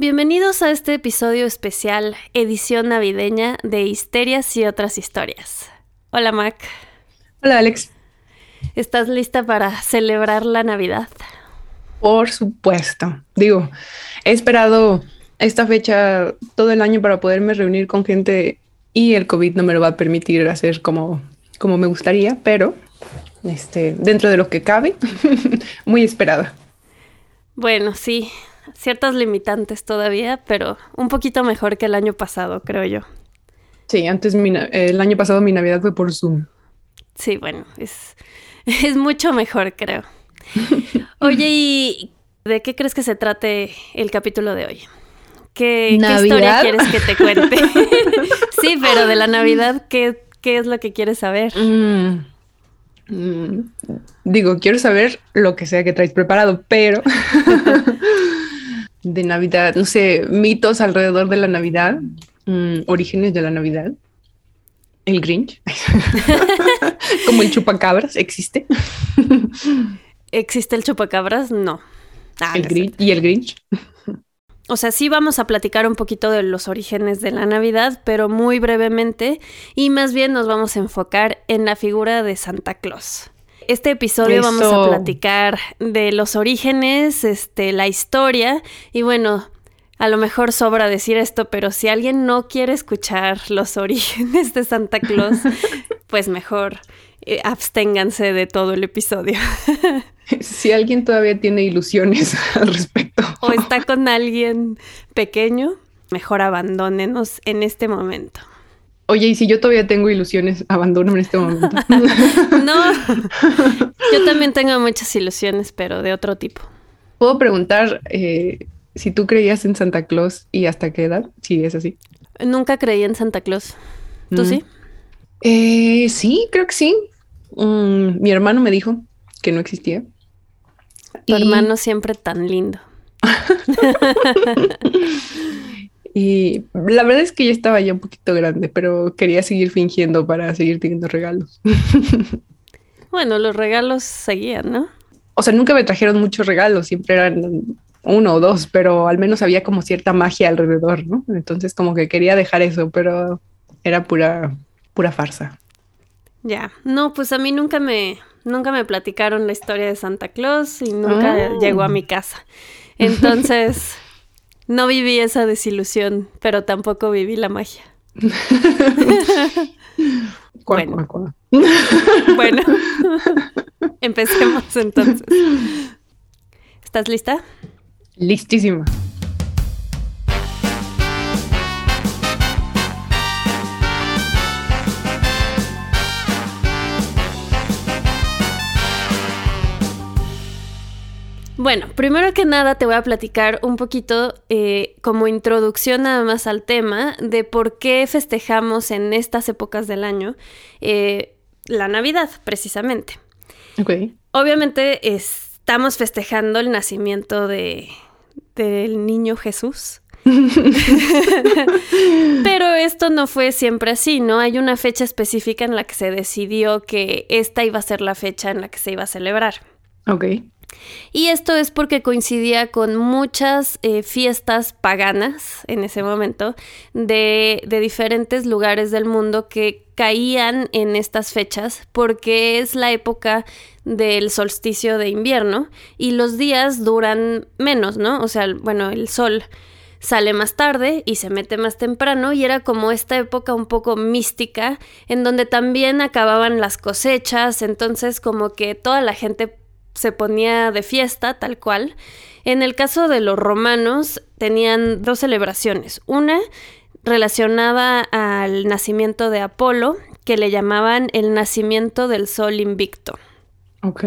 Bienvenidos a este episodio especial, edición navideña de Histerias y otras historias. Hola Mac. Hola Alex. ¿Estás lista para celebrar la Navidad? Por supuesto. Digo, he esperado esta fecha todo el año para poderme reunir con gente y el COVID no me lo va a permitir hacer como, como me gustaría, pero este, dentro de lo que cabe, muy esperada. Bueno, sí, ciertas limitantes todavía, pero un poquito mejor que el año pasado, creo yo. Sí, antes el año pasado mi Navidad fue por Zoom. Sí, bueno, es, es mucho mejor, creo. Oye, ¿y de qué crees que se trate el capítulo de hoy? ¿Qué, historia quieres que te cuente? sí, pero de la Navidad, ¿qué, qué es lo que quieres saber? Mm, mm, digo, quiero saber lo que sea que traes preparado, pero de Navidad, no sé, mitos alrededor de la Navidad, mm, orígenes de la Navidad. El Grinch, como el chupacabras, ¿existe? ¿Existe el chupacabras? No. Ah, el Grinch, ¿Y el Grinch? O sea, sí vamos a platicar un poquito de los orígenes de la Navidad, pero muy brevemente, y más bien nos vamos a enfocar en la figura de Santa Claus este episodio vamos a platicar de los orígenes, este, la historia y bueno, a lo mejor sobra decir esto, pero si alguien no quiere escuchar los orígenes de Santa Claus, pues mejor eh, absténganse de todo el episodio. si alguien todavía tiene ilusiones al respecto. o está con alguien pequeño, mejor abandónenos en este momento. Oye, y si yo todavía tengo ilusiones, abandono en este momento. no, yo también tengo muchas ilusiones, pero de otro tipo. Puedo preguntar eh, si tú creías en Santa Claus y hasta qué edad, si es así. Nunca creí en Santa Claus. ¿Tú sí? Eh, sí, creo que sí. Mm, mi hermano me dijo que no existía. Tu hermano siempre tan lindo. Y la verdad es que ya estaba ya un poquito grande, pero quería seguir fingiendo para seguir teniendo regalos. bueno, los regalos seguían, ¿no? O sea, nunca me trajeron muchos regalos, siempre eran uno o dos, pero al menos había como cierta magia alrededor, ¿no? Entonces como que quería dejar eso, pero era pura, pura farsa. Ya, no, pues a mí nunca me, nunca me platicaron la historia de Santa Claus y nunca ah. llegó a mi casa. Entonces... No viví esa desilusión, pero tampoco viví la magia. bueno. bueno, empecemos entonces. ¿Estás lista? Listísima. Bueno, primero que nada te voy a platicar un poquito eh, como introducción nada más al tema de por qué festejamos en estas épocas del año eh, la Navidad, precisamente. Ok. Obviamente estamos festejando el nacimiento de, del niño Jesús. Pero esto no fue siempre así, ¿no? Hay una fecha específica en la que se decidió que esta iba a ser la fecha en la que se iba a celebrar. Ok. Y esto es porque coincidía con muchas eh, fiestas paganas en ese momento de, de diferentes lugares del mundo que caían en estas fechas porque es la época del solsticio de invierno y los días duran menos, ¿no? O sea, bueno, el sol sale más tarde y se mete más temprano y era como esta época un poco mística en donde también acababan las cosechas, entonces como que toda la gente se ponía de fiesta, tal cual. En el caso de los romanos, tenían dos celebraciones. Una relacionada al nacimiento de Apolo, que le llamaban el nacimiento del sol invicto. Ok.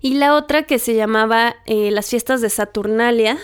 Y la otra que se llamaba eh, las fiestas de Saturnalia,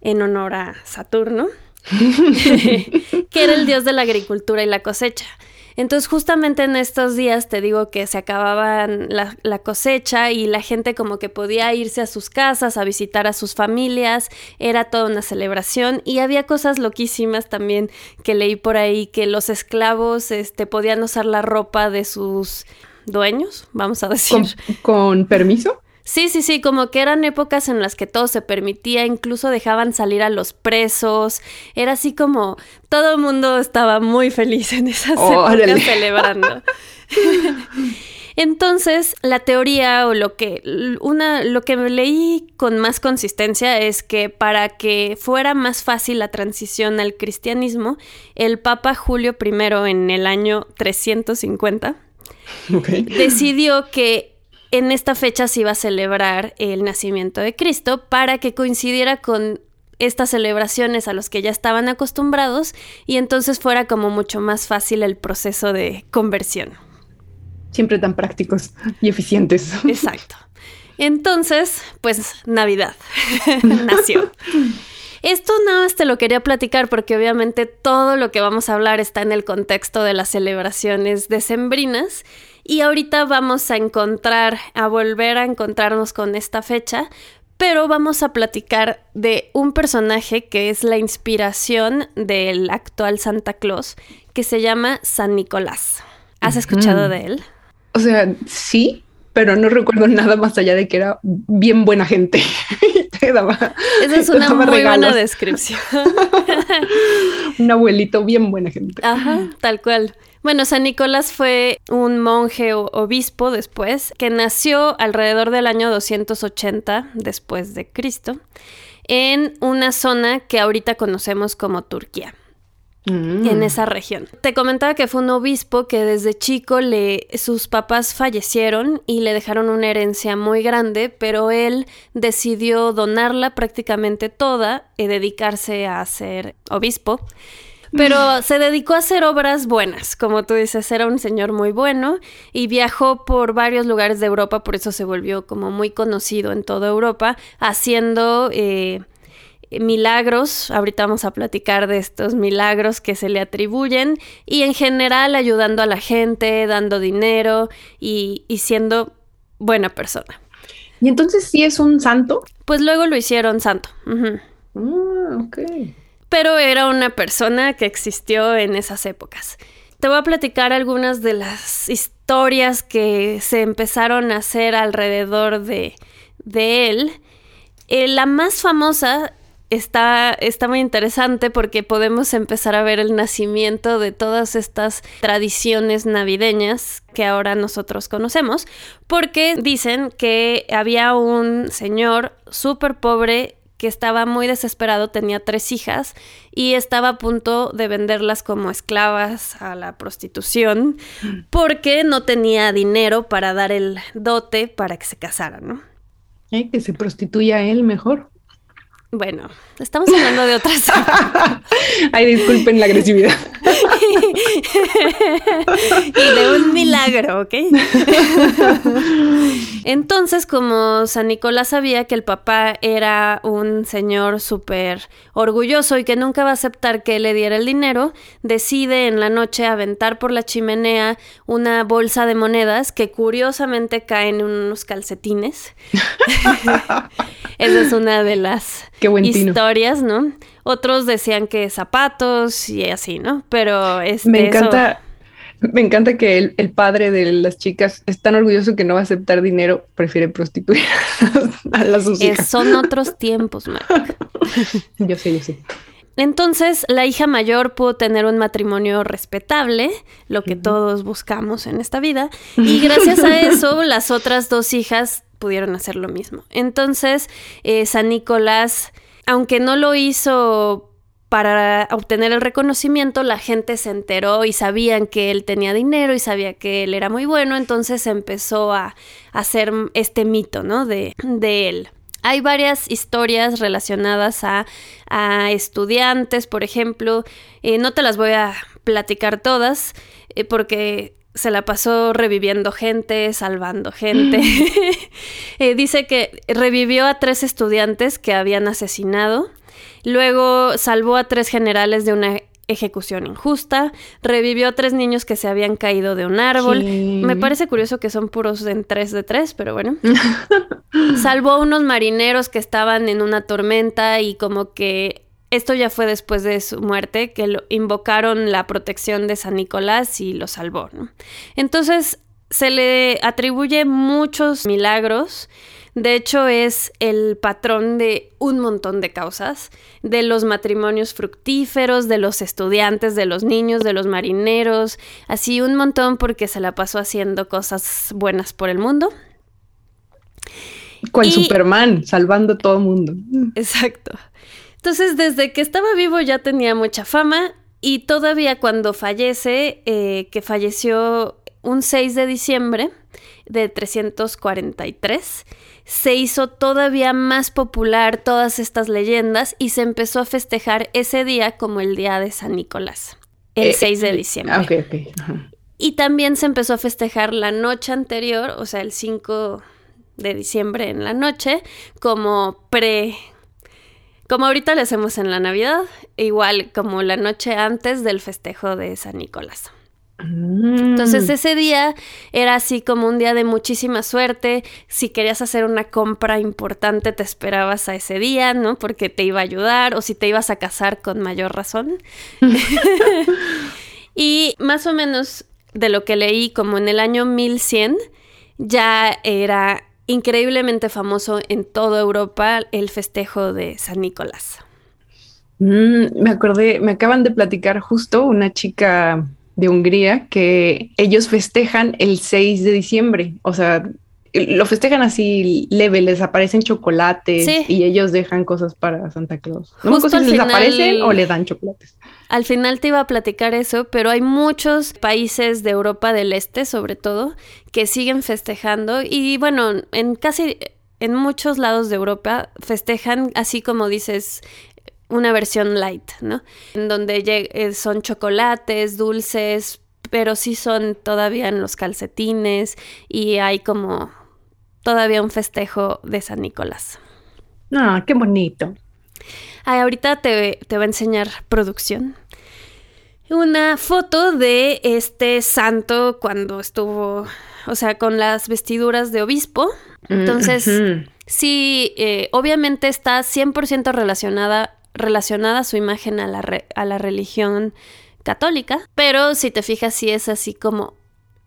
en honor a Saturno, que era el dios de la agricultura y la cosecha. Entonces justamente en estos días te digo que se acababan la, cosecha y la gente como que podía irse a sus casas a visitar a sus familias, era toda una celebración y había cosas loquísimas también que leí por ahí que los esclavos este, podían usar la ropa de sus dueños, vamos a decir. ¿Con, permiso? Sí, sí, sí, como que eran épocas en las que todo se permitía, incluso dejaban salir a los presos, era así como todo el mundo estaba muy feliz en esas épocas celebrando. Entonces, la teoría o lo que una lo que leí con más consistencia es que para que fuera más fácil la transición al cristianismo, el Papa Julio I en el año 350 decidió que en esta fecha se iba a celebrar el nacimiento de Cristo para que coincidiera con estas celebraciones a los que ya estaban acostumbrados y entonces fuera como mucho más fácil el proceso de conversión. Siempre tan prácticos y eficientes. Exacto. Entonces, pues Navidad nació. Esto nada más te lo quería platicar porque obviamente todo lo que vamos a hablar está en el contexto de las celebraciones decembrinas y ahorita vamos a encontrar, a volver a encontrarnos con esta fecha, pero vamos a platicar de un personaje que es la inspiración del actual Santa Claus, que se llama San Nicolás. ¿Has escuchado de él? O sea, sí, pero no recuerdo nada más allá de que era bien buena gente. Esa es una muy buena descripción. un abuelito bien buena gente. Ajá, tal cual. Bueno, San Nicolás fue un monje o obispo después, que nació alrededor del año 280 después de Cristo, en una zona que ahorita conocemos como Turquía. Mm. en esa región. Te comentaba que fue un obispo que desde chico le sus papás fallecieron y le dejaron una herencia muy grande, pero él decidió donarla prácticamente toda y dedicarse a ser obispo. Pero se dedicó a hacer obras buenas, como tú dices, era un señor muy bueno y viajó por varios lugares de Europa, por eso se volvió como muy conocido en toda Europa, haciendo eh, milagros, ahorita vamos a platicar de estos milagros que se le atribuyen y en general ayudando a la gente, dando dinero y, siendo buena persona. ¿Y entonces sí es un santo? Pues luego lo hicieron santo. Ah, ok pero era una persona que existió en esas épocas. Te voy a platicar algunas de las historias que se empezaron a hacer alrededor de, él. Eh, la más famosa está, está muy interesante porque podemos empezar a ver el nacimiento de todas estas tradiciones navideñas que ahora nosotros conocemos, porque dicen que había un señor súper pobre que estaba muy desesperado, tenía tres hijas y estaba a punto de venderlas como esclavas a la prostitución porque no tenía dinero para dar el dote para que se casaran, ¿no? Eh, que se prostituya él mejor. Bueno, estamos hablando de otras. Ay, disculpen la agresividad. y de un milagro, ¿ok? Entonces, como San Nicolás sabía que el papá era un señor súper orgulloso y que nunca va a aceptar que le diera el dinero, decide en la noche aventar por la chimenea una bolsa de monedas que curiosamente caen en unos calcetines. Esa es una de las historias, ¿no? Otros decían que zapatos y así, ¿no? Pero es Me encanta. Me encanta que el, padre de las chicas es tan orgulloso que no va a aceptar dinero, prefiere prostituir a las sus hijas. son otros tiempos, Mark. yo sé, yo sé. Entonces, la hija mayor pudo tener un matrimonio respetable, lo que todos buscamos en esta vida, y gracias a eso las otras dos hijas pudieron hacer lo mismo. Entonces, eh, San Nicolás, aunque no lo hizo para obtener el reconocimiento, la gente se enteró y sabían que él tenía dinero y sabía que él era muy bueno, entonces empezó a, hacer este mito, ¿no? De, de él. Hay varias historias relacionadas a, estudiantes, por ejemplo. Eh, no te las voy a platicar todas, eh, porque se la pasó reviviendo gente, salvando gente. Eh, dice que revivió a tres estudiantes que habían asesinado. Luego salvó a tres generales de una ejecución injusta. Revivió a tres niños que se habían caído de un árbol. Me parece curioso que son puros en tres de tres, pero bueno. salvó a unos marineros que estaban en una tormenta y como que esto ya fue después de su muerte, que lo invocaron la protección de San Nicolás y lo salvó. Entonces, se le atribuye muchos milagros. De hecho, es el patrón de un montón de causas, de los matrimonios fructíferos, de los estudiantes, de los niños, de los marineros, así un montón porque se la pasó haciendo cosas buenas por el mundo. Con Superman, salvando todo el mundo. Exacto. Entonces, desde que estaba vivo ya tenía mucha fama y todavía cuando fallece, eh, que falleció un 6 de diciembre de 343, se hizo todavía más popular todas estas leyendas y se empezó a festejar ese día como el día de San Nicolás, el 6 eh, de diciembre. Ah, y también se empezó a festejar la noche anterior, o sea, el 5 de diciembre en la noche, como pre... Como ahorita le hacemos en la Navidad, igual como la noche antes del festejo de San Nicolás. Entonces mm. ese día era así como un día de muchísima suerte. Si querías hacer una compra importante te esperabas a ese día, ¿no? Porque te iba a ayudar o si te ibas a casar con mayor razón. y más o menos de lo que leí como en el año 1100 ya era increíblemente famoso en toda Europa el festejo de San Nicolás. Mm, me acordé, me acaban de platicar justo una chica de Hungría que ellos festejan el 6 de diciembre, o sea, lo festejan así leve, les aparecen chocolates y ellos dejan cosas para Santa Claus. No si les aparecen o le dan chocolates. Al final te iba a platicar eso, pero hay muchos países de Europa del Este, sobre todo, que siguen festejando y bueno, en casi en muchos lados de Europa festejan así como dices una versión light, ¿no? En donde eh, son chocolates, dulces, pero sí son todavía en los calcetines y hay como todavía un festejo de San Nicolás. Ah, qué bonito. Ay, ahorita te, te va a enseñar producción. Una foto de este santo cuando estuvo, o sea, con las vestiduras de obispo. Entonces, sí, eh, obviamente está 100% relacionada relacionada su imagen a la, a la religión católica, pero si te fijas sí es así como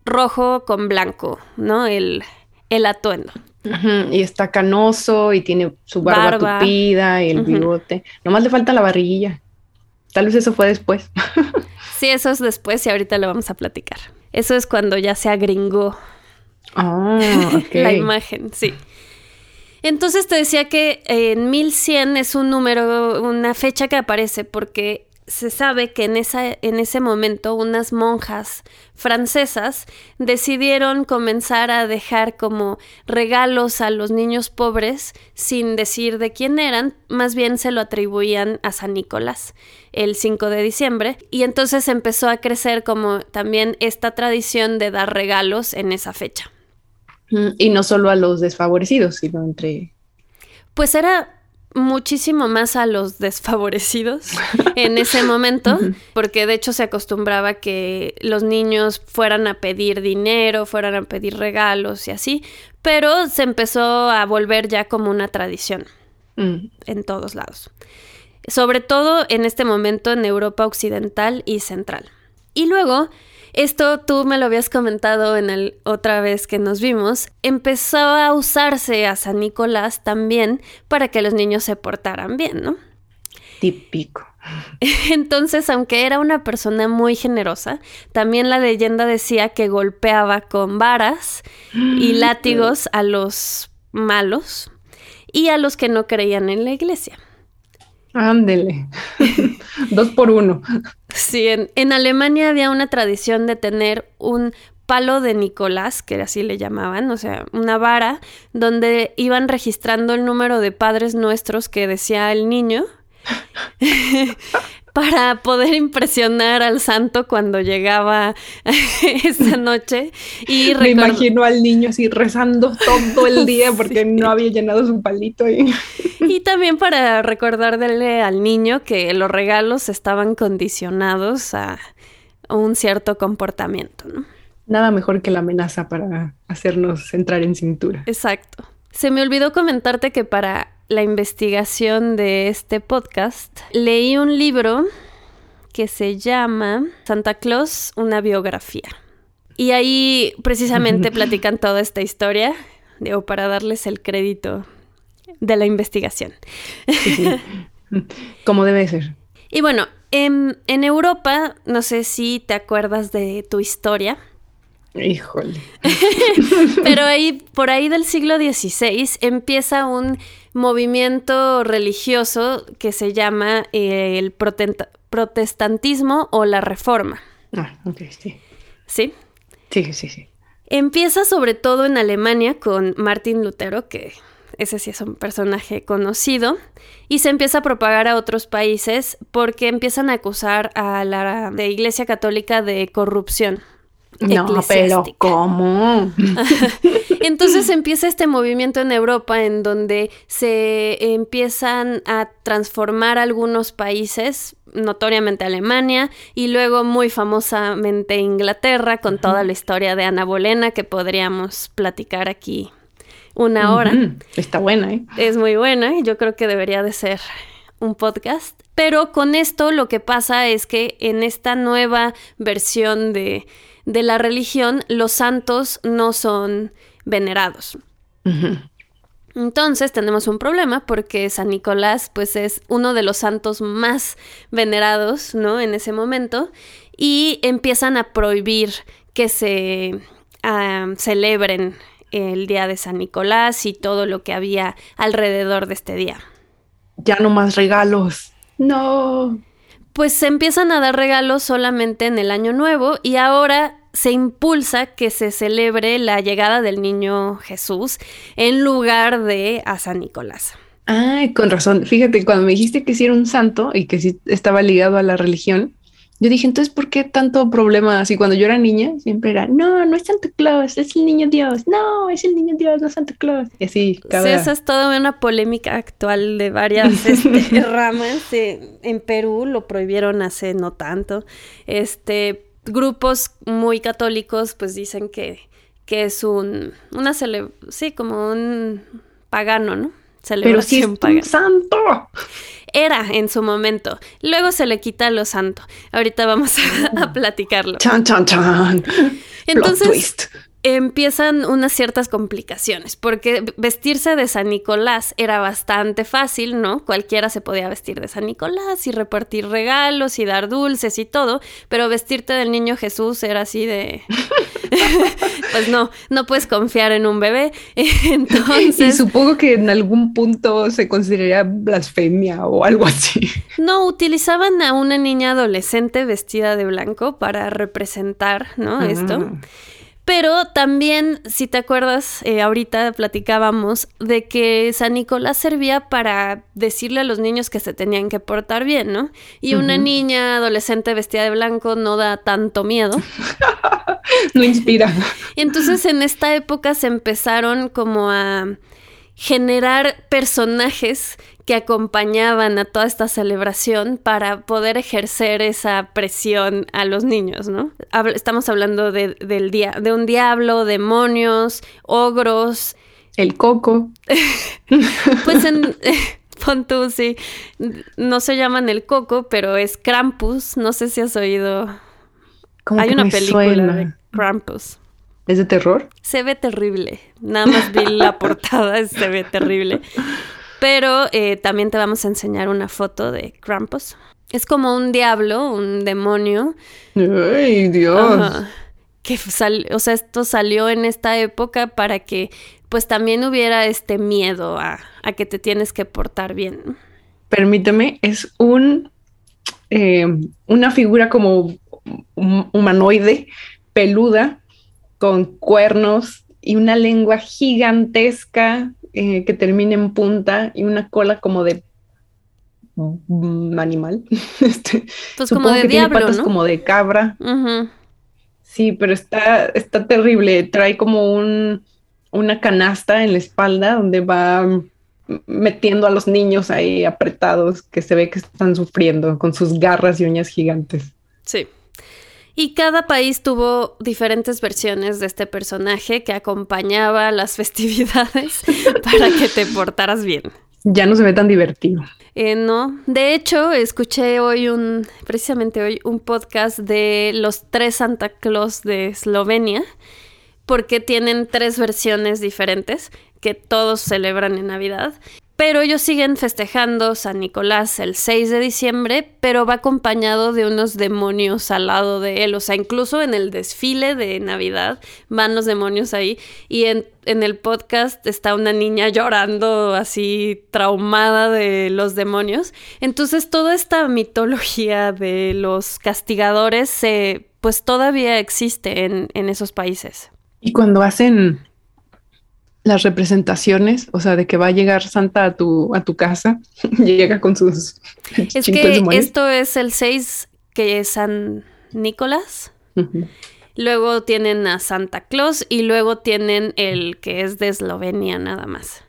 rojo con blanco, ¿no? El, el atuendo. Y está canoso y tiene su barba, tupida y el bigote. Nomás le falta la barriguilla. Tal vez eso fue después. sí, eso es después y ahorita lo vamos a platicar. Eso es cuando ya se agringó ah, la imagen, sí. Entonces te decía que en 1100 es un número, una fecha que aparece porque se sabe que en, esa, en ese momento unas monjas francesas decidieron comenzar a dejar como regalos a los niños pobres sin decir de quién eran, más bien se lo atribuían a San Nicolás el 5 de diciembre y entonces empezó a crecer como también esta tradición de dar regalos en esa fecha. Y no solo a los desfavorecidos, sino entre... Pues era muchísimo más a los desfavorecidos en ese momento, porque de hecho se acostumbraba que los niños fueran a pedir dinero, fueran a pedir regalos y así, pero se empezó a volver ya como una tradición mm. en todos lados, sobre todo en este momento en Europa Occidental y Central. Y luego esto tú me lo habías comentado en el otra vez que nos vimos. Empezó a usarse a San Nicolás también para que los niños se portaran bien, ¿no? Típico. Entonces, aunque era una persona muy generosa, también la leyenda decía que golpeaba con varas y látigos a los malos y a los que no creían en la iglesia. Ándele. Dos por uno. Sí, en, Alemania había una tradición de tener un palo de Nicolás, que así le llamaban, o sea, una vara, donde iban registrando el número de padres nuestros que decía el niño. para poder impresionar al santo cuando llegaba esa noche. Y Me imagino al niño así rezando todo el día porque no había llenado su palito. Y... y también para recordarle al niño que los regalos estaban condicionados a un cierto comportamiento, ¿no? Nada mejor que la amenaza para hacernos entrar en cintura. Exacto. Se me olvidó comentarte que para la investigación de este podcast, leí un libro que se llama Santa Claus, una biografía. Y ahí precisamente platican toda esta historia, digo, para darles el crédito de la investigación. Como debe ser. Y bueno, en, en, Europa, no sé si te acuerdas de tu historia. Híjole. Pero ahí, por ahí del siglo XVI, empieza un movimiento religioso que se llama eh, el protestantismo o la reforma. Ah, ok, sí. ¿Sí? Sí, sí, sí. Empieza sobre todo en Alemania con Martín Lutero, que ese sí es un personaje conocido, y se empieza a propagar a otros países porque empiezan a acusar a la Iglesia Católica de corrupción. No, pero ¿cómo? Entonces empieza este movimiento en Europa en donde se empiezan a transformar algunos países, notoriamente Alemania, y luego muy famosamente Inglaterra, con toda la historia de Ana Bolena que podríamos platicar aquí una hora. Está buena, ¿eh? Es muy buena y yo creo que debería de ser un podcast. Pero con esto lo que pasa es que en esta nueva versión de, de la religión, los santos no son venerados. Entonces tenemos un problema porque San Nicolás pues es uno de los santos más venerados, ¿no? En ese momento y empiezan a prohibir que se celebren el día de San Nicolás y todo lo que había alrededor de este día. Ya no más regalos. No. Pues se empiezan a dar regalos solamente en el año nuevo y ahora se impulsa que se celebre la llegada del niño Jesús en lugar de a San Nicolás. Ay, con razón. Fíjate, cuando me dijiste que sí era un santo y que sí estaba ligado a la religión, yo dije, entonces, ¿por qué tanto problema? Así cuando yo era niña, siempre era, no, no es Santa Claus, es el niño Dios, no, es el niño Dios, no es Santa Claus. Y así, cada... Sí, esa es toda una polémica actual de varias este, ramas. en Perú lo prohibieron hace no tanto. Este, grupos muy católicos, pues dicen que, que es un, una cele sí, como un pagano, ¿no? Celebración Pero si es santo. Era en su momento. Luego se le quita lo santo. Ahorita vamos a, platicarlo. Chan, chan, chan. Entonces, empiezan unas ciertas complicaciones, porque vestirse de San Nicolás era bastante fácil, ¿no? Cualquiera se podía vestir de San Nicolás y repartir regalos y dar dulces y todo, pero vestirte del niño Jesús era así de... pues no, no puedes confiar en un bebé. Entonces... Y supongo que en algún punto se consideraría blasfemia o algo así. No, utilizaban a una niña adolescente vestida de blanco para representar, ¿no? Esto. Pero también, si te acuerdas, eh, ahorita platicábamos de que San Nicolás servía para decirle a los niños que se tenían que portar bien, ¿no? Y una niña adolescente vestida de blanco no da tanto miedo. no inspira. Y entonces en esta época se empezaron como a generar personajes que acompañaban a toda esta celebración para poder ejercer esa presión a los niños, ¿no? Estamos hablando de, del día, de un diablo, demonios, ogros. El coco. pues en... Pon sí. No se llaman el coco, pero es Krampus. No sé si has oído. Hay una película de Krampus. ¿Es de terror? Se ve terrible. Nada más vi la portada, se ve terrible. Pero eh, también te vamos a enseñar una foto de Krampus. Es como un diablo, un demonio. ¡Ay, Dios! que o sea, esto salió en esta época para que pues también hubiera este miedo a, que te tienes que portar bien. Permíteme, es un eh, una figura como humanoide, peluda, con cuernos y una lengua gigantesca eh, que termina en punta y una cola como de animal. este, pues como de que tiene patas como de cabra. Sí, pero está, está terrible. Trae como un, una canasta en la espalda donde va metiendo a los niños ahí apretados que se ve que están sufriendo con sus garras y uñas gigantes. Sí. Y cada país tuvo diferentes versiones de este personaje que acompañaba las festividades para que te portaras bien. Ya no se ve tan divertido. Eh, no, de hecho, escuché hoy un, precisamente hoy, un podcast de los tres Santa Claus de Eslovenia, porque tienen tres versiones diferentes que todos celebran en Navidad. Pero ellos siguen festejando San Nicolás el 6 de diciembre, pero va acompañado de unos demonios al lado de él. O sea, incluso en el desfile de Navidad van los demonios ahí. Y en, el podcast está una niña llorando así traumada de los demonios. Entonces toda esta mitología de los castigadores se, pues todavía existe en esos países. Y cuando hacen las representaciones, o sea, de que va a llegar Santa a tu, a tu casa, llega con sus... Es que esto es el 6, que es San Nicolás. Luego tienen a Santa Claus y luego tienen el que es de Eslovenia nada más,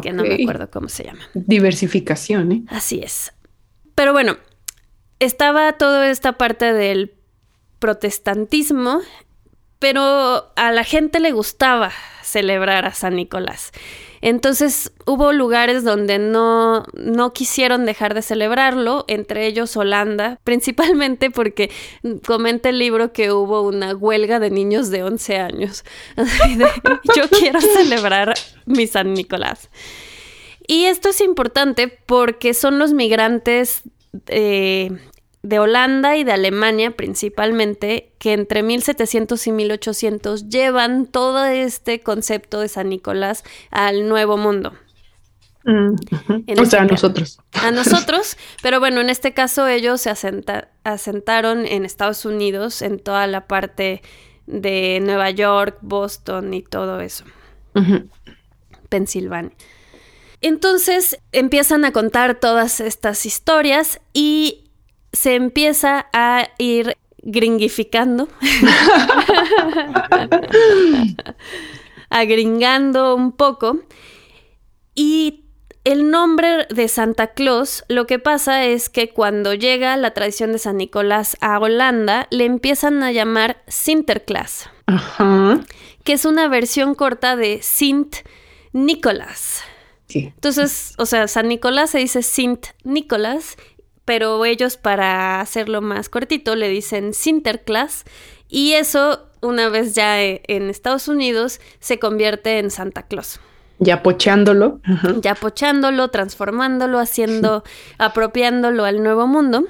que no me acuerdo cómo se llama. Diversificación, ¿eh? Así es. Pero bueno, estaba toda esta parte del protestantismo pero a la gente le gustaba celebrar a San Nicolás. Entonces hubo lugares donde no, no quisieron dejar de celebrarlo, entre ellos Holanda, principalmente porque comenta el libro que hubo una huelga de niños de 11 años. Yo quiero celebrar mi San Nicolás. Y esto es importante porque son los migrantes eh, de Holanda y de Alemania principalmente, que entre 1700 y 1800 llevan todo este concepto de San Nicolás al Nuevo Mundo. Mm, o sea, a nosotros. A nosotros, pero bueno, en este caso ellos se asentaron en Estados Unidos, en toda la parte de Nueva York, Boston y todo eso. Pensilvania. Entonces empiezan a contar todas estas historias y se empieza a ir gringificando, agringando un poco. Y el nombre de Santa Claus, lo que pasa es que cuando llega la tradición de San Nicolás a Holanda, le empiezan a llamar Sinterklaas, que es una versión corta de Sint Nicolás. Entonces, o sea, San Nicolás se dice Sint Nicolás pero ellos para hacerlo más cortito le dicen Sinterklaas y eso una vez ya e, en Estados Unidos se convierte en Santa Claus. Ya pochándolo. Ya pochándolo, transformándolo, haciendo, apropiándolo al nuevo mundo.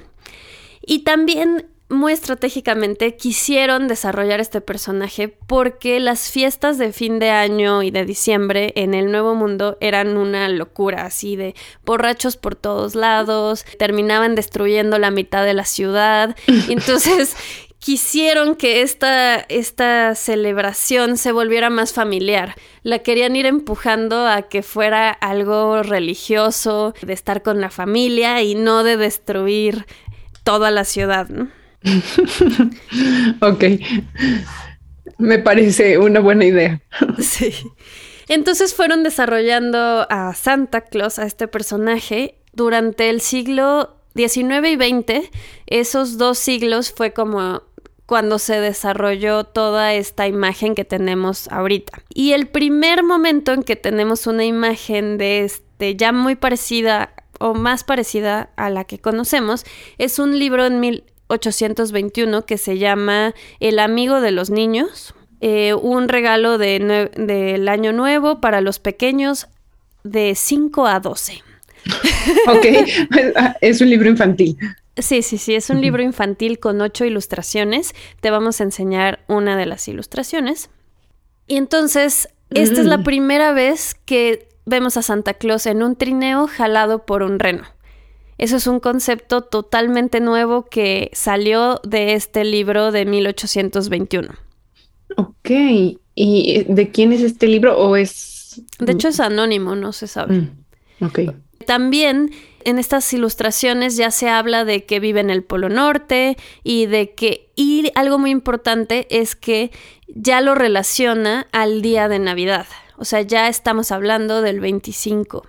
Y también muy estratégicamente quisieron desarrollar este personaje porque las fiestas de fin de año y de diciembre en el Nuevo Mundo eran una locura, así de borrachos por todos lados, terminaban destruyendo la mitad de la ciudad. Entonces quisieron que esta, esta celebración se volviera más familiar. La querían ir empujando a que fuera algo religioso, de estar con la familia y no de destruir toda la ciudad, ¿no? ok. Me parece una buena idea. sí. Entonces fueron desarrollando a Santa Claus, a este personaje, durante el siglo XIX y XX. Esos dos siglos fue como cuando se desarrolló toda esta imagen que tenemos ahorita. Y el primer momento en que tenemos una imagen de este ya muy parecida o más parecida a la que conocemos es un libro en mil, 821 que se llama El amigo de los niños, eh, un regalo de del año nuevo para los pequeños de 5 a 12. ok, es un libro infantil. Sí, sí, sí, es un libro infantil con ocho ilustraciones. Te vamos a enseñar una de las ilustraciones. Y entonces, esta es la mm. primera vez que vemos a Santa Claus en un trineo jalado por un reno. Eso es un concepto totalmente nuevo que salió de este libro de 1821. Ok, ¿y de quién es este libro o es...? De hecho es anónimo, no se sabe. Mm, ok. También en estas ilustraciones ya se habla de que vive en el Polo Norte y de que... Y algo muy importante es que ya lo relaciona al día de Navidad. O sea, ya estamos hablando del 25.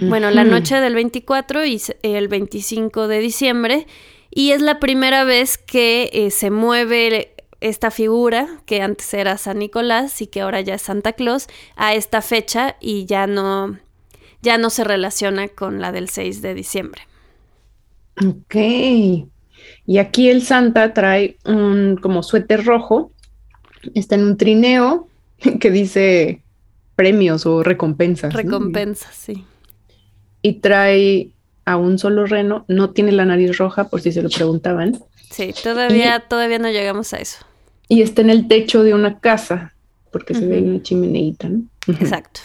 Bueno, la noche del 24 y el 25 de diciembre. Y es la primera vez que eh, se mueve esta figura, que antes era San Nicolás y que ahora ya es Santa Claus, a esta fecha y ya no, ya no se relaciona con la del 6 de diciembre. Ok. Y aquí el Santa trae un como suéter rojo, está en un trineo que dice premios o recompensas. Recompensas, sí. Y trae a un solo reno, no tiene la nariz roja, por si se lo preguntaban. Sí, todavía, todavía no llegamos a eso. Y está en el techo de una casa, porque se ve una chimeneita, ¿no? Exacto.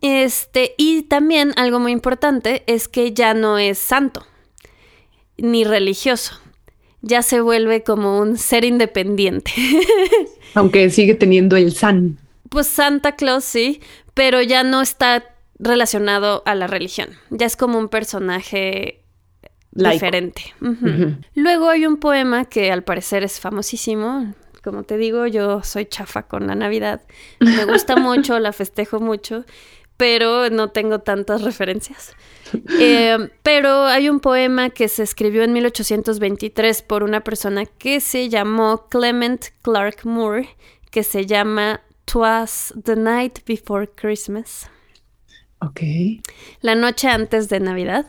Este, y también algo muy importante es que ya no es santo ni religioso. Ya se vuelve como un ser independiente. Aunque sigue teniendo el san. Pues Santa Claus sí, pero ya no está relacionado a la religión. Ya es como un personaje diferente. Luego hay un poema que al parecer es famosísimo. Como te digo, yo soy chafa con la Navidad. Me gusta mucho, la festejo mucho, pero no tengo tantas referencias. Eh, pero hay un poema que se escribió en 1823 por una persona que se llamó Clement Clark Moore, que se llama Twas the Night Before Christmas. Ok. La noche antes de Navidad.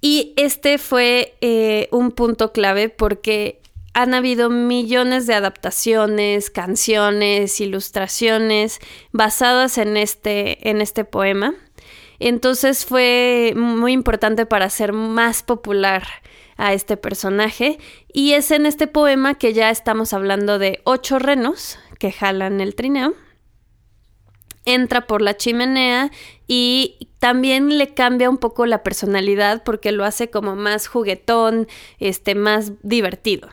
Y este fue eh, un punto clave porque han habido millones de adaptaciones, canciones, ilustraciones basadas en este, en este poema. Entonces fue muy importante para hacer más popular a este personaje. Y es en este poema que ya estamos hablando de ocho renos que jalan el trineo entra por la chimenea y también le cambia un poco la personalidad porque lo hace como más juguetón, este, más divertido.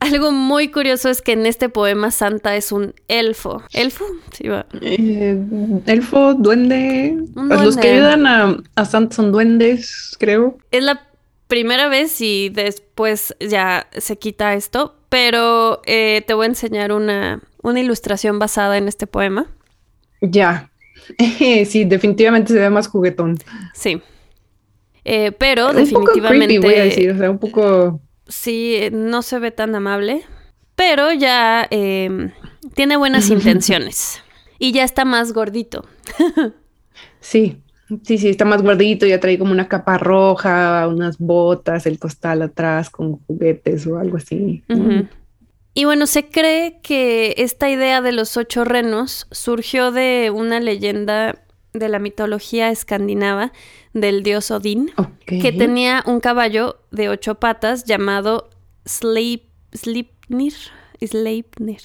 Algo muy curioso es que en este poema Santa es un elfo. ¿Elfo? Sí, va. Eh, elfo, duende. Pues los que ayudan a, Santa son duendes, creo. Es la primera vez y después ya se quita esto, pero eh, te voy a enseñar una, una ilustración basada en este poema. Ya. sí, definitivamente se ve más juguetón. Sí. Eh, pero definitivamente. voy a decir, o sea, un poco. Sí, no se ve tan amable. Pero ya em, tiene buenas intenciones. Y ya está más gordito. sí, sí, sí, está más gordito. Ya trae como una capa roja, unas botas, el costal atrás con juguetes o algo así. Y bueno, se cree que esta idea de los ocho renos surgió de una leyenda de la mitología escandinava del dios Odín, que tenía un caballo de ocho patas llamado Sleip, Sleipnir. Sleipnir.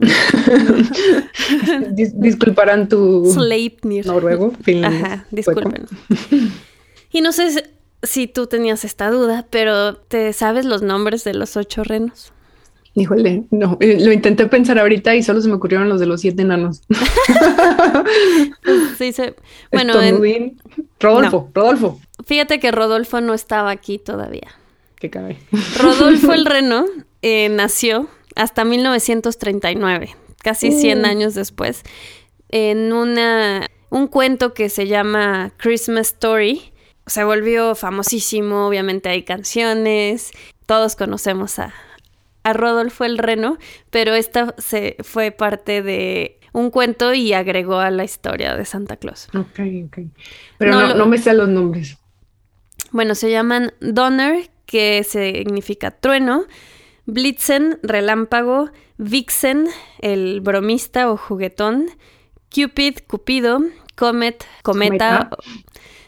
disculparán tu Sleipnir. noruego. Ajá, disculpen. y no sé si tú tenías esta duda, pero ¿te sabes los nombres de los ocho renos? Híjole, no, eh, lo intenté pensar ahorita y solo se me ocurrieron los de los siete enanos. sí, se... bueno, Rodolfo, Rodolfo. Fíjate que Rodolfo no estaba aquí todavía. Qué caray. Rodolfo el Reno eh, nació hasta 1939, casi 100 uh. años después, en una, un cuento que se llama Christmas Story. Se volvió famosísimo, obviamente hay canciones, todos conocemos a, a Rodolfo el Reno, pero esta se fue parte de un cuento y agregó a la historia de Santa Claus. Ok, ok. Pero no, me sé los nombres. Bueno, se llaman Donner, que significa trueno, Blitzen, relámpago, Vixen, el bromista o juguetón, Cupid, cupido, Comet, cometa,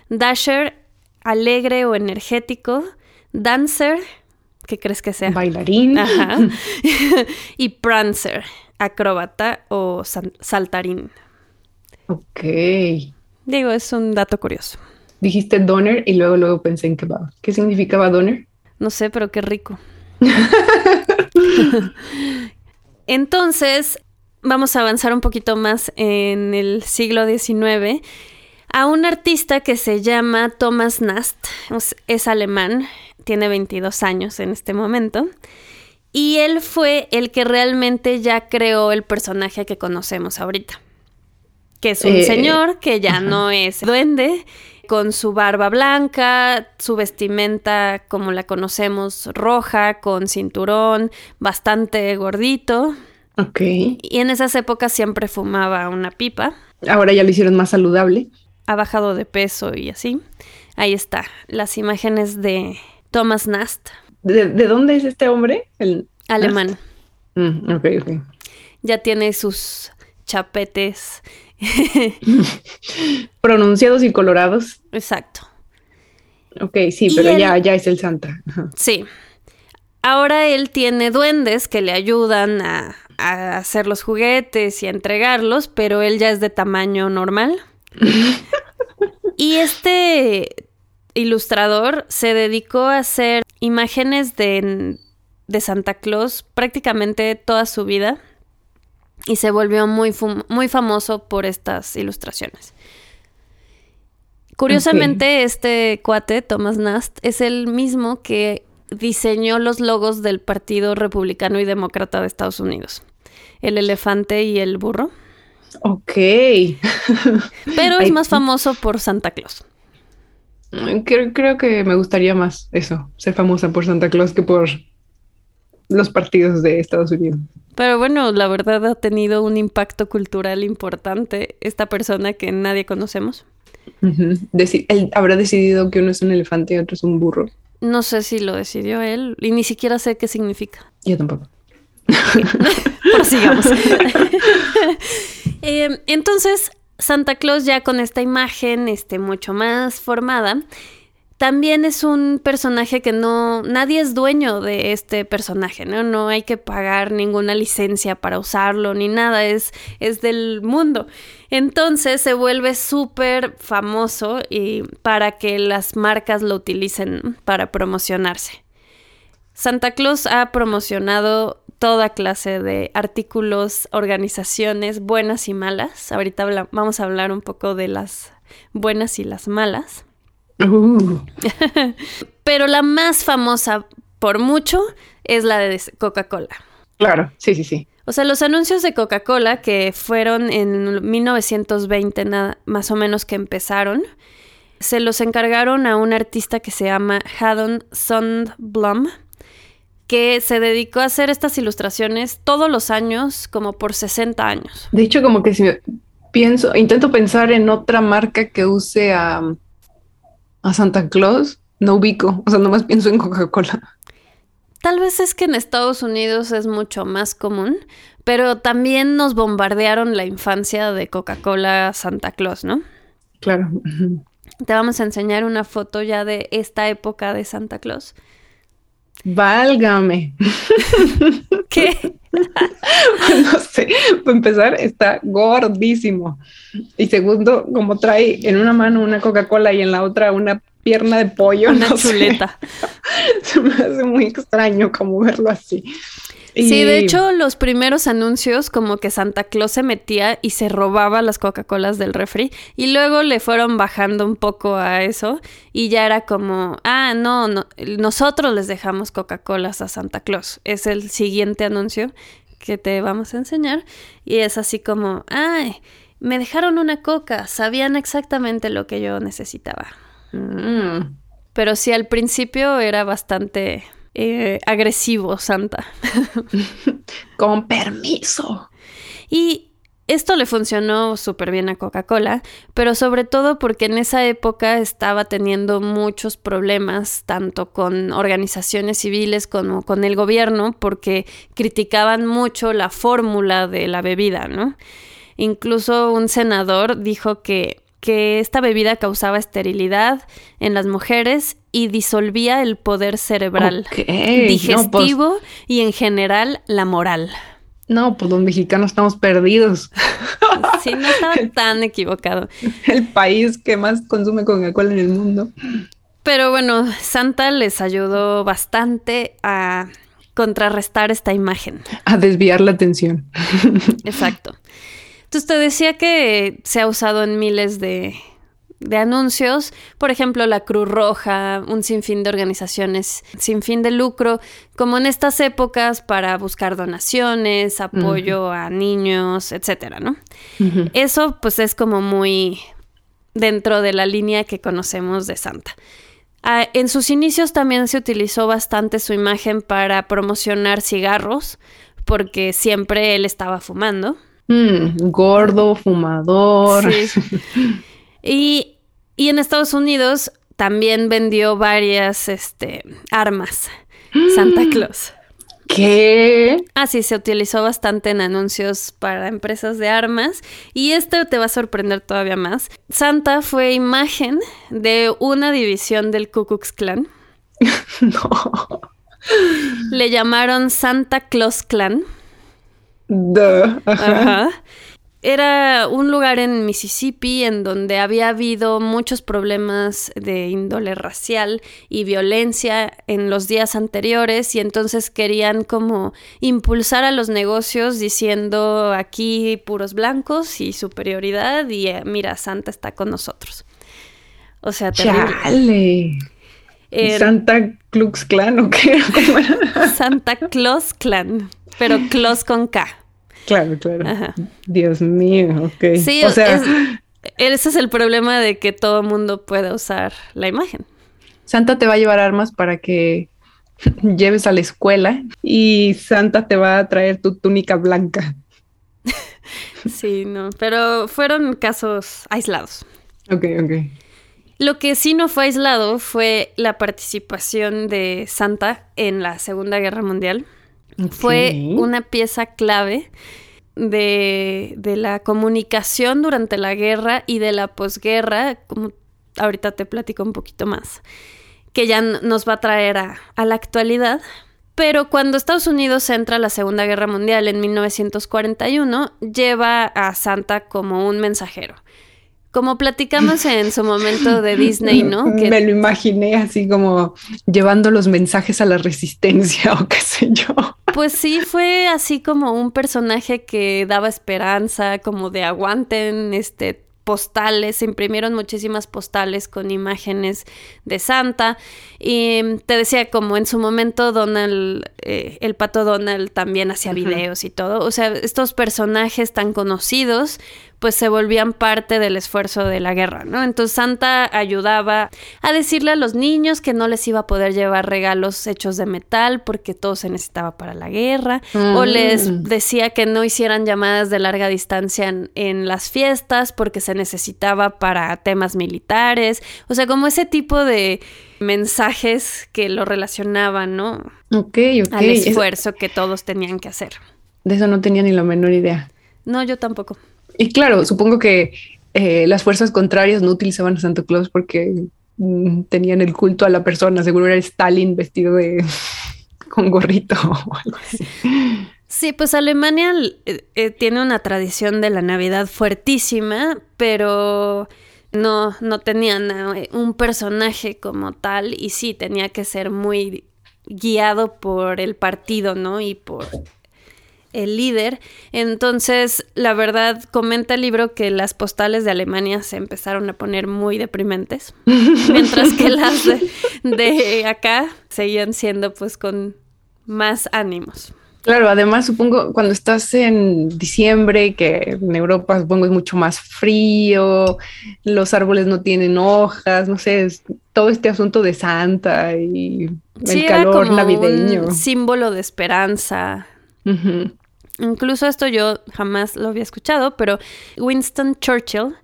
Dasher, alegre o energético, Dancer, ¿Qué crees que sea? Bailarín. Ajá. y Prancer, acróbata o saltarín. Ok. Digo, es un dato curioso. Dijiste doner y luego luego pensé en kebab. ¿Qué significaba doner? No sé, pero qué rico. Entonces, vamos a avanzar un poquito más en el siglo XIX a un artista que se llama Thomas Nast, es alemán, tiene 22 años en este momento. Y él fue el que realmente ya creó el personaje que conocemos ahorita. Que es un eh, señor que ya no es duende, con su barba blanca, su vestimenta como la conocemos roja, con cinturón, bastante gordito. Ok. Y en esas épocas siempre fumaba una pipa. Ahora ya lo hicieron más saludable. Ha bajado de peso y así. Ahí está, las imágenes de Thomas Nast. ¿De, dónde es este hombre? El Alemán. Mm, ok, ok. Ya tiene sus chapetes. Pronunciados y colorados. Exacto. Ok, sí, pero ya, ya es el Santa. Sí. Ahora él tiene duendes que le ayudan a, a hacer los juguetes y a entregarlos, pero él ya es de tamaño normal. y este ilustrador se dedicó a hacer imágenes de, de Santa Claus prácticamente toda su vida y se volvió muy, muy famoso por estas ilustraciones. Curiosamente, este cuate, Thomas Nast, es el mismo que diseñó los logos del Partido Republicano y Demócrata de Estados Unidos. El elefante y el burro. Ok. Pero es más famoso por Santa Claus. Creo, creo, que me gustaría más eso, ser famosa por Santa Claus que por los partidos de Estados Unidos. Pero bueno, la verdad ha tenido un impacto cultural importante esta persona que nadie conocemos. él habrá decidido que uno es un elefante y otro es un burro. No sé si lo decidió él y ni siquiera sé qué significa. Yo tampoco. Prosigamos. eh, entonces, Santa Claus ya con esta imagen este, mucho más formada, también es un personaje que no, nadie es dueño de este personaje, ¿no? No hay que pagar ninguna licencia para usarlo ni nada, es, es del mundo. Entonces se vuelve súper famoso y para que las marcas lo utilicen para promocionarse. Santa Claus ha promocionado toda clase de artículos, organizaciones, buenas y malas. Ahorita vamos a hablar un poco de las buenas y las malas. Uh. Pero la más famosa por mucho es la de Coca-Cola. Claro, sí, sí, sí. O sea, los anuncios de Coca-Cola que fueron en 1920 nada, más o menos que empezaron, se los encargaron a un artista que se llama Haddon Sundblom, que se dedicó a hacer estas ilustraciones todos los años, como por 60 años. De hecho, como que si pienso, intento pensar en otra marca que use a a Santa Claus, no ubico, o sea, nomás pienso en Coca-Cola. Tal vez es que en Estados Unidos es mucho más común, pero también nos bombardearon la infancia de Coca-Cola Santa Claus, ¿no? Claro. Te vamos a enseñar una foto ya de esta época de Santa Claus. Válgame. ¿Qué? no sé, para empezar, está gordísimo. Y segundo, como trae en una mano una Coca-Cola y en la otra una pierna de pollo. Una chuleta. Se me hace muy extraño como verlo así. Sí, de hecho, los primeros anuncios, como que Santa Claus se metía y se robaba las Coca-Colas del refri, y luego le fueron bajando un poco a eso, y ya era como, ah, no, no nosotros les dejamos Coca-Colas a Santa Claus. Es el siguiente anuncio que te vamos a enseñar, y es así como, ay, me dejaron una coca, sabían exactamente lo que yo necesitaba. Mm. Pero sí, al principio era bastante eh, agresivo, Santa. Con permiso. Y esto le funcionó súper bien a Coca-Cola, pero sobre todo porque en esa época estaba teniendo muchos problemas, tanto con organizaciones civiles como con el gobierno, porque criticaban mucho la fórmula de la bebida, ¿no? Incluso un senador dijo que que esta bebida causaba esterilidad en las mujeres y disolvía el poder cerebral, pues digestivo y en general la moral. No, pues los mexicanos estamos perdidos. Sí, no estaba tan equivocado. El país que más consume Coca-Cola en el mundo. Pero bueno, Santa les ayudó bastante a contrarrestar esta imagen. A desviar la atención. Exacto. Entonces te decía que se ha usado en miles de, anuncios, por ejemplo la Cruz Roja, un sinfín de organizaciones sin fin de lucro, como en estas épocas para buscar donaciones, apoyo a niños, etcétera, ¿no? Eso pues es como muy dentro de la línea que conocemos de Santa. Ah, en sus inicios también se utilizó bastante su imagen para promocionar cigarros, porque siempre él estaba fumando. Mm, gordo, fumador. Y, y en Estados Unidos también vendió varias este, armas. Santa Claus. ¿Qué? Ah, sí, se utilizó bastante en anuncios para empresas de armas. Y este te va a sorprender todavía más. Santa fue imagen de una división del Ku Klux Klan. no. Le llamaron Santa Claus Clan. Duh. Ajá. Era un lugar en Mississippi en donde había habido muchos problemas de índole racial y violencia en los días anteriores y entonces querían como impulsar a los negocios diciendo aquí puros blancos y superioridad y eh, mira, Santa está con nosotros. O sea, terrible. Chale. Eh, Santa Klux Klan o qué? Santa Claus Clan, pero Claus con K. Claro, claro. Ajá. Dios mío, ok. Sí, o sea, es- ese es el problema de que todo el mundo pueda usar la imagen. Santa te va a llevar armas para que lleves a la escuela y Santa te va a traer tu túnica blanca. Sí, no, pero fueron casos aislados. Ok, ok. Lo que sí no fue aislado fue la participación de Santa en la Segunda Guerra Mundial. Fue una pieza clave de, de la comunicación durante la guerra y de la posguerra, como ahorita te platico un poquito más, que ya nos va a traer a, a la actualidad. Pero cuando Estados Unidos entra a la Segunda Guerra Mundial en 1941, lleva a Santa como un mensajero. Como platicamos en su momento de Disney, ¿no? Que Me lo imaginé así como llevando los mensajes a la resistencia o qué sé yo. Pues sí, fue así como un personaje que daba esperanza, como de aguanten, este, postales, se imprimieron muchísimas postales con imágenes de Santa. Y mm, te decía, como en su momento Donald, eh, el pato Donald también hacía videos y todo. O sea, estos personajes tan conocidos, pues se volvían parte del esfuerzo de la guerra, ¿no? Entonces Santa ayudaba a decirle a los niños que no les iba a poder llevar regalos hechos de metal porque todo se necesitaba para la guerra, o Mm. les decía que no hicieran llamadas de larga distancia en, en las fiestas porque se necesitaba para temas militares, o sea, como ese tipo de mensajes que lo relacionaban, ¿no? Ok, ok. Al Es- esfuerzo que todos tenían que hacer. de eso no tenía ni la menor idea. No, yo tampoco. Y claro, supongo que eh, las fuerzas contrarias no utilizaban a Santa Claus porque mm, tenían el culto a la persona. Seguro era Stalin vestido de con gorrito o algo así. Sí, pues Alemania eh, eh, tiene una tradición de la Navidad fuertísima, pero no, no tenían un personaje como tal y sí, tenía que ser muy guiado por el partido, ¿no? Y por el líder. Entonces, la verdad, comenta el libro que las postales de Alemania se empezaron a poner muy deprimentes, mientras que las de, de acá seguían siendo pues con más ánimos. Claro, además supongo cuando estás en diciembre, que en Europa supongo es mucho más frío, los árboles no tienen hojas, no sé, es todo este asunto de Santa y Sí, el era calor como navideño. un símbolo de esperanza. Incluso esto yo jamás lo había escuchado, pero Winston Churchill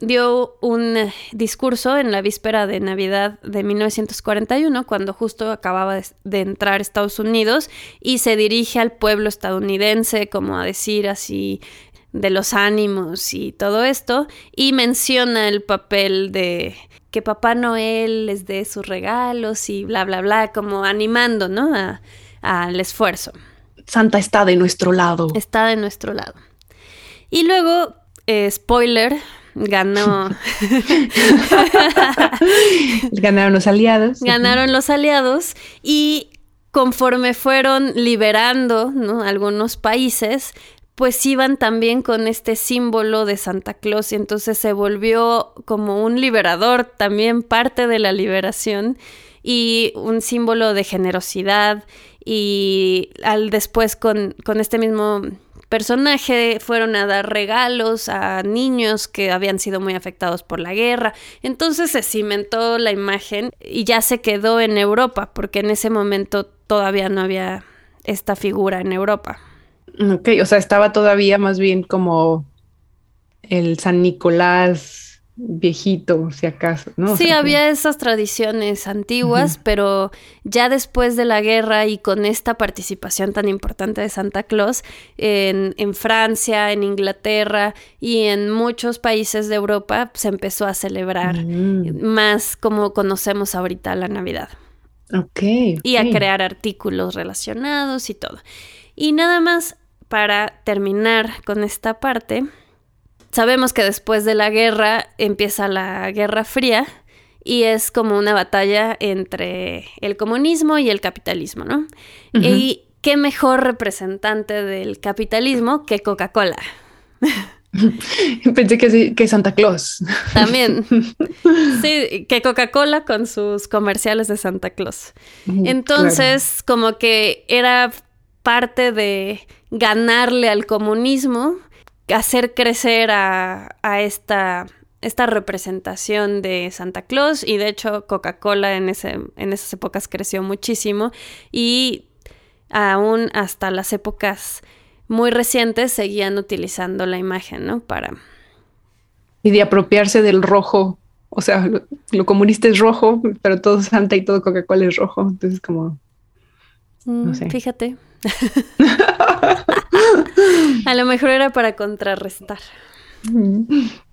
dio un discurso en la víspera de Navidad de 1941, cuando justo acababa de, de entrar a Estados Unidos, y se dirige al pueblo estadounidense como a decir así de los ánimos y todo esto, y menciona el papel de que Papá Noel les dé sus regalos y bla, bla, bla, como animando, ¿no? A- al esfuerzo. Santa está de nuestro lado. Está de nuestro lado. Y luego, eh, spoiler, ganó, Ganaron los aliados. ganaron los aliados y conforme fueron liberando ¿no? algunos países, pues iban también con este símbolo de Santa Claus y entonces se volvió como un liberador, también parte de la liberación y un símbolo de generosidad y al después con, con este mismo personaje fueron a dar regalos a niños que habían sido muy afectados por la guerra. Entonces se cimentó la imagen y ya se quedó en Europa, porque en ese momento todavía no había esta figura en Europa. Ok, o sea, estaba todavía más bien como el San Nicolás viejito, si acaso, ¿no? Sí, había esas tradiciones antiguas, pero ya después de la guerra y con esta participación tan importante de Santa Claus en, en Francia, en Inglaterra y en muchos países de Europa, se empezó a celebrar mm. más como conocemos ahorita la Navidad. Ok. Y a crear artículos relacionados y todo. Y nada más para terminar con esta parte sabemos que después de la guerra empieza la Guerra Fría y es como una batalla entre el comunismo y el capitalismo, ¿no? Y qué mejor representante del capitalismo que Coca-Cola. Pensé que, que Santa Claus. También. Sí, que Coca-Cola con sus comerciales de Santa Claus. Entonces, como que era parte de ganarle al comunismo hacer crecer a, esta, esta representación de Santa Claus y de hecho Coca-Cola en, ese, en esas épocas creció muchísimo y aún hasta las épocas muy recientes seguían utilizando la imagen, ¿no? Para... Y de apropiarse del rojo, o sea, lo, comunista es rojo, pero todo Santa y todo Coca-Cola es rojo, entonces como... No mm, sé. Fíjate. A lo mejor era para contrarrestar.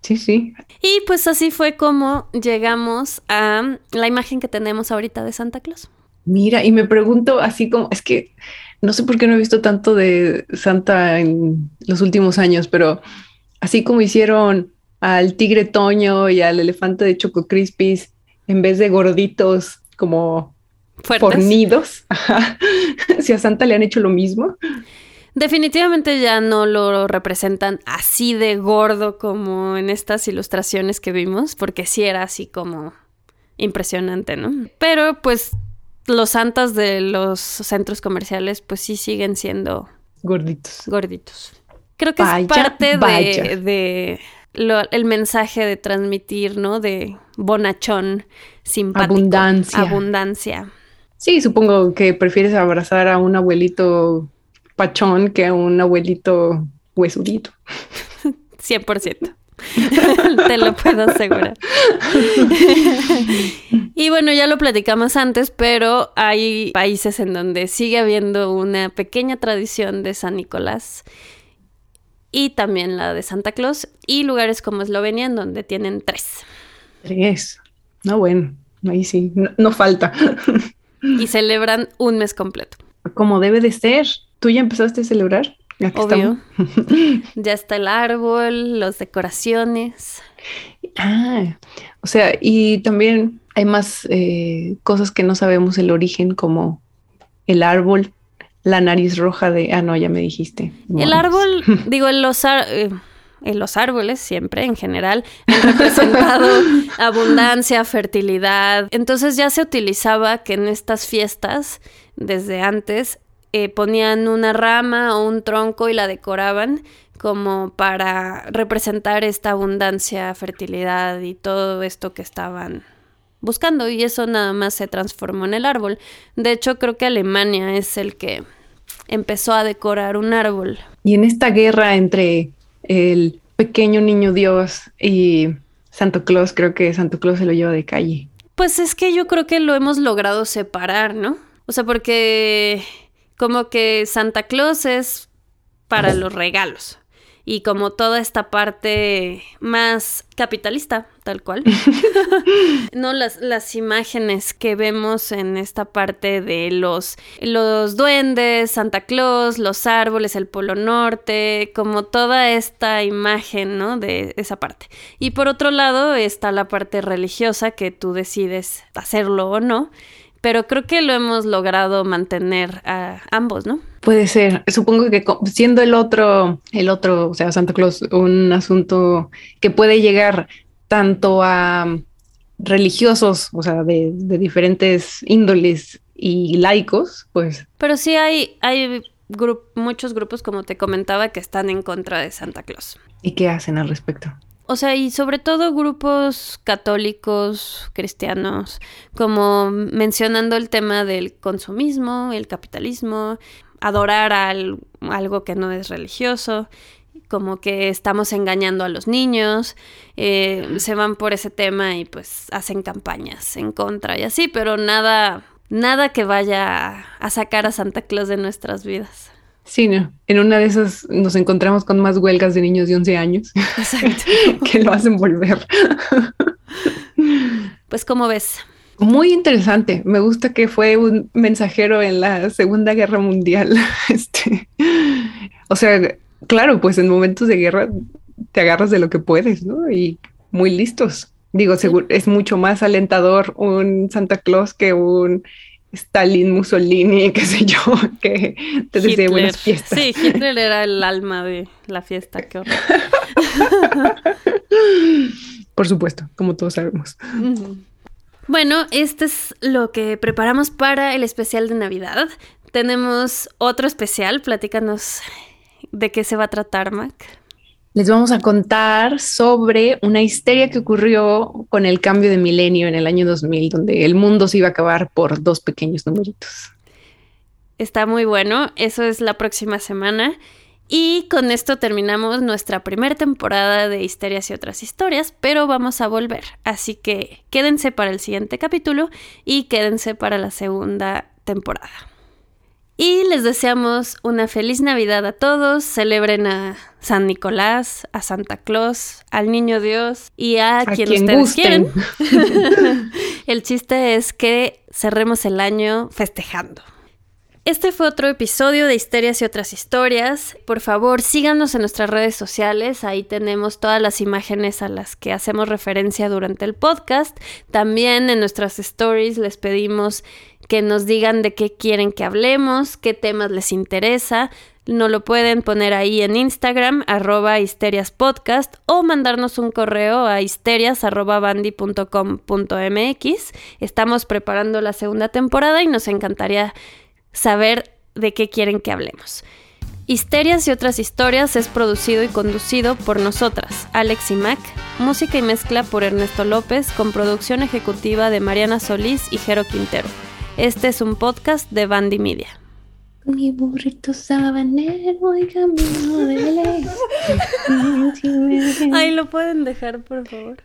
Sí, sí. Y pues así fue como llegamos a la imagen que tenemos ahorita de Santa Claus. Mira, y me pregunto así como, es que no sé por qué no he visto tanto de Santa en los últimos años, pero así como hicieron al tigre Toño y al elefante de Choco Crispis, en vez de gorditos como fornidos, si a Santa le han hecho lo mismo. Definitivamente ya no lo representan así de gordo como en estas ilustraciones que vimos, porque sí era así como impresionante, ¿no? Pero pues los santas de los centros comerciales pues sí siguen siendo gorditos. Gorditos. Creo que es parte de, el mensaje de transmitir, ¿no? De bonachón, simpático. Abundancia. Abundancia. Sí, supongo que prefieres abrazar a un abuelito pachón que a un abuelito huesudito. 100%. Te lo puedo asegurar. y bueno, ya lo platicamos antes, pero hay países en donde sigue habiendo una pequeña tradición de San Nicolás y también la de Santa Claus y lugares como Eslovenia en donde tienen tres. Tres. No, bueno, ahí sí, no falta. Y celebran un mes completo. Como debe de ser. ¿Tú ya empezaste a celebrar? Obvio. ya está el árbol, las decoraciones. Ah, o sea, y también hay más eh, cosas que no sabemos el origen, como el árbol, la nariz roja de. Ah, no, ya me dijiste. El árbol, digo, los, eh, en los árboles siempre, en general, han representado abundancia, fertilidad. Entonces ya se utilizaba que en estas fiestas, desde antes, eh, ponían una rama o un tronco y la decoraban como para representar esta abundancia, fertilidad y todo esto que estaban buscando y eso nada más se transformó en el árbol. De hecho, creo que Alemania es el que empezó a decorar un árbol. Y en esta guerra entre el pequeño niño Dios y Santo Claus, creo que Santo Claus se lo lleva de calle. Pues es que yo creo que lo hemos logrado separar, ¿no? O sea, porque como que Santa Claus es para los regalos y como toda esta parte más capitalista, tal cual. no las, las imágenes que vemos en esta parte de los, los duendes, Santa Claus, los árboles, el Polo Norte, como toda esta imagen, ¿no? De esa parte. Y por otro lado está la parte religiosa que tú decides hacerlo o no pero creo que lo hemos logrado mantener a ambos, ¿no? Puede ser. Supongo que siendo el otro, el otro, o sea, Santa Claus, un asunto que puede llegar tanto a religiosos, o sea, de, diferentes índoles y laicos, pues. Pero sí hay, hay muchos grupos, como te comentaba, que están en contra de Santa Claus. ¿Y qué hacen al respecto? O sea, y sobre todo grupos católicos, cristianos, como mencionando el tema del consumismo, el capitalismo, adorar a algo que no es religioso como que estamos engañando a los niños, eh, se van por ese tema y pues hacen campañas en contra y así, pero nada, nada que vaya a sacar a Santa Claus de nuestras vidas. Sí, no. En una de esas nos encontramos con más huelgas de niños de 11 años. Exacto. que lo hacen volver. pues, ¿cómo ves? Muy interesante. Me gusta que fue un mensajero en la Segunda Guerra Mundial. Este, o sea, claro, pues en momentos de guerra te agarras de lo que puedes, ¿no? Y muy listos. Digo, seguro, es mucho más alentador un Santa Claus que un Stalin, Mussolini, qué sé yo, que te desea buenas fiestas. Sí, Hitler era el alma de la fiesta, qué horror. Por supuesto, como todos sabemos. Bueno, este es lo que preparamos para el especial de Navidad. Tenemos otro especial, platícanos de qué se va a tratar, Mac les vamos a contar sobre una histeria que ocurrió con el cambio de milenio en el año 2000, donde el mundo se iba a acabar por dos pequeños numeritos. Está muy bueno, eso es la próxima semana. Y con esto terminamos nuestra primera temporada de Histerias y otras historias, pero vamos a volver. Así que quédense para el siguiente capítulo y quédense para la segunda temporada. Y les deseamos una feliz Navidad a todos. Celebren a San Nicolás, a Santa Claus, al Niño Dios y a, quien, ustedes quieren. el chiste es que cerremos el año festejando. Este fue otro episodio de Histerias y otras historias. Por favor, síganos en nuestras redes sociales. Ahí tenemos todas las imágenes a las que hacemos referencia durante el podcast. También en nuestras stories les pedimos que nos digan de qué quieren que hablemos, qué temas les interesa. No lo pueden poner ahí en Instagram, arroba histeriaspodcast, o mandarnos un correo a histerias Estamos preparando la segunda temporada y nos encantaría saber de qué quieren que hablemos. Histerias y otras historias es producido y conducido por nosotras, Alex y Mac, música y mezcla por Ernesto López, con producción ejecutiva de Mariana Solís y Jero Quintero. Este es un podcast de Bandy Media. Mi burrito sabanero y camino de Ahí lo pueden dejar, por favor.